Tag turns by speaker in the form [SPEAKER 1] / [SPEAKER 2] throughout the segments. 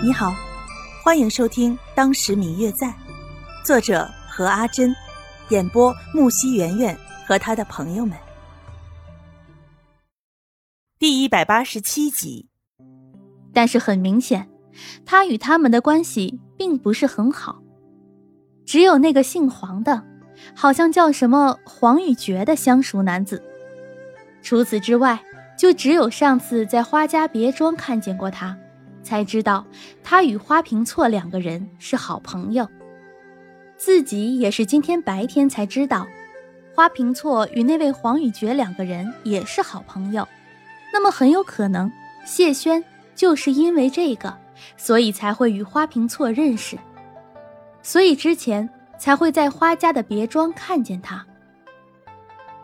[SPEAKER 1] 你好，欢迎收听《当时明月在》，作者何阿珍，演播木西圆圆和他的朋友们。第一百八十七集。
[SPEAKER 2] 但是很明显，他与他们的关系并不是很好。只有那个姓黄的，好像叫什么黄玉珏的相熟男子。除此之外，就只有上次在花家别庄看见过他。才知道他与花瓶错两个人是好朋友，自己也是今天白天才知道，花瓶错与那位黄雨珏两个人也是好朋友。那么很有可能谢轩就是因为这个，所以才会与花瓶错认识，所以之前才会在花家的别庄看见他。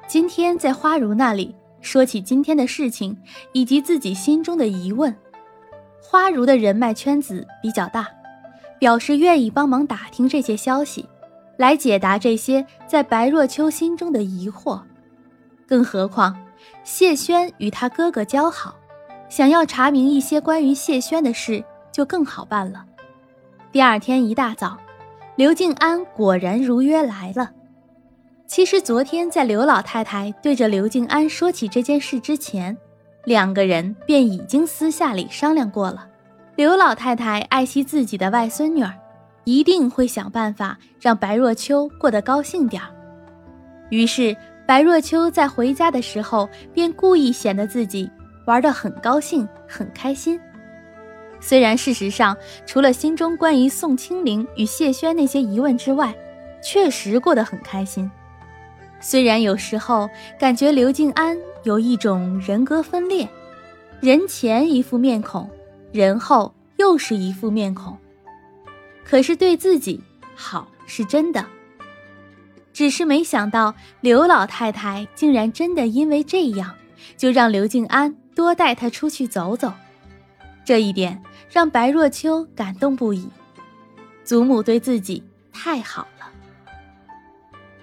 [SPEAKER 2] 今天在花如那里说起今天的事情以及自己心中的疑问。花如的人脉圈子比较大，表示愿意帮忙打听这些消息，来解答这些在白若秋心中的疑惑。更何况谢轩与他哥哥交好，想要查明一些关于谢轩的事就更好办了。第二天一大早，刘静安果然如约来了。其实昨天在刘老太太对着刘静安说起这件事之前。两个人便已经私下里商量过了，刘老太太爱惜自己的外孙女儿，一定会想办法让白若秋过得高兴点儿。于是白若秋在回家的时候便故意显得自己玩得很高兴、很开心。虽然事实上除了心中关于宋清灵与谢轩那些疑问之外，确实过得很开心。虽然有时候感觉刘静安。有一种人格分裂，人前一副面孔，人后又是一副面孔。可是对自己好是真的，只是没想到刘老太太竟然真的因为这样，就让刘静安多带她出去走走。这一点让白若秋感动不已，祖母对自己太好了。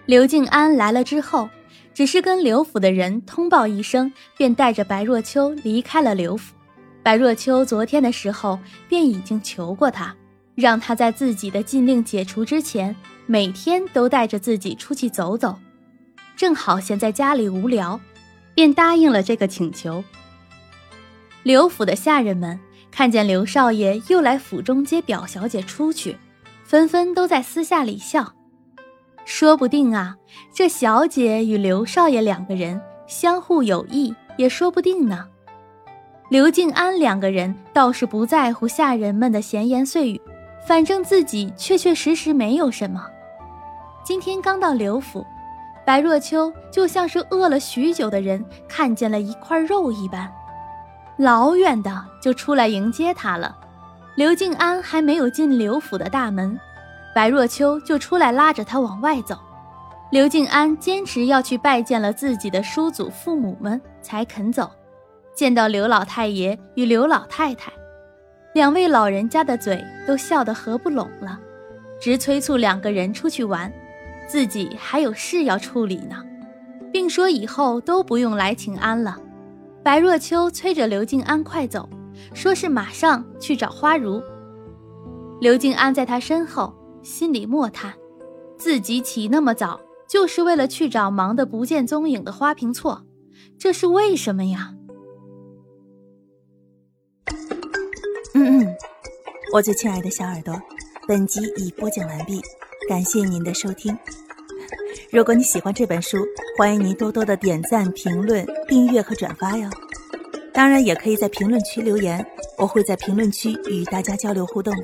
[SPEAKER 2] 刘静安来了之后。只是跟刘府的人通报一声，便带着白若秋离开了刘府。白若秋昨天的时候便已经求过他，让他在自己的禁令解除之前，每天都带着自己出去走走。正好闲在家里无聊，便答应了这个请求。刘府的下人们看见刘少爷又来府中接表小姐出去，纷纷都在私下里笑。说不定啊，这小姐与刘少爷两个人相互有意，也说不定呢。刘静安两个人倒是不在乎下人们的闲言碎语，反正自己确确实实没有什么。今天刚到刘府，白若秋就像是饿了许久的人看见了一块肉一般，老远的就出来迎接他了。刘静安还没有进刘府的大门。白若秋就出来拉着他往外走，刘静安坚持要去拜见了自己的叔祖父母们才肯走。见到刘老太爷与刘老太太，两位老人家的嘴都笑得合不拢了，直催促两个人出去玩，自己还有事要处理呢，并说以后都不用来请安了。白若秋催着刘静安快走，说是马上去找花如。刘静安在他身后。心里默叹，自己起那么早，就是为了去找忙得不见踪影的花瓶错，这是为什么呀？
[SPEAKER 1] 嗯嗯，我最亲爱的小耳朵，本集已播讲完毕，感谢您的收听。如果你喜欢这本书，欢迎您多多的点赞、评论、订阅和转发哟。当然，也可以在评论区留言，我会在评论区与大家交流互动的。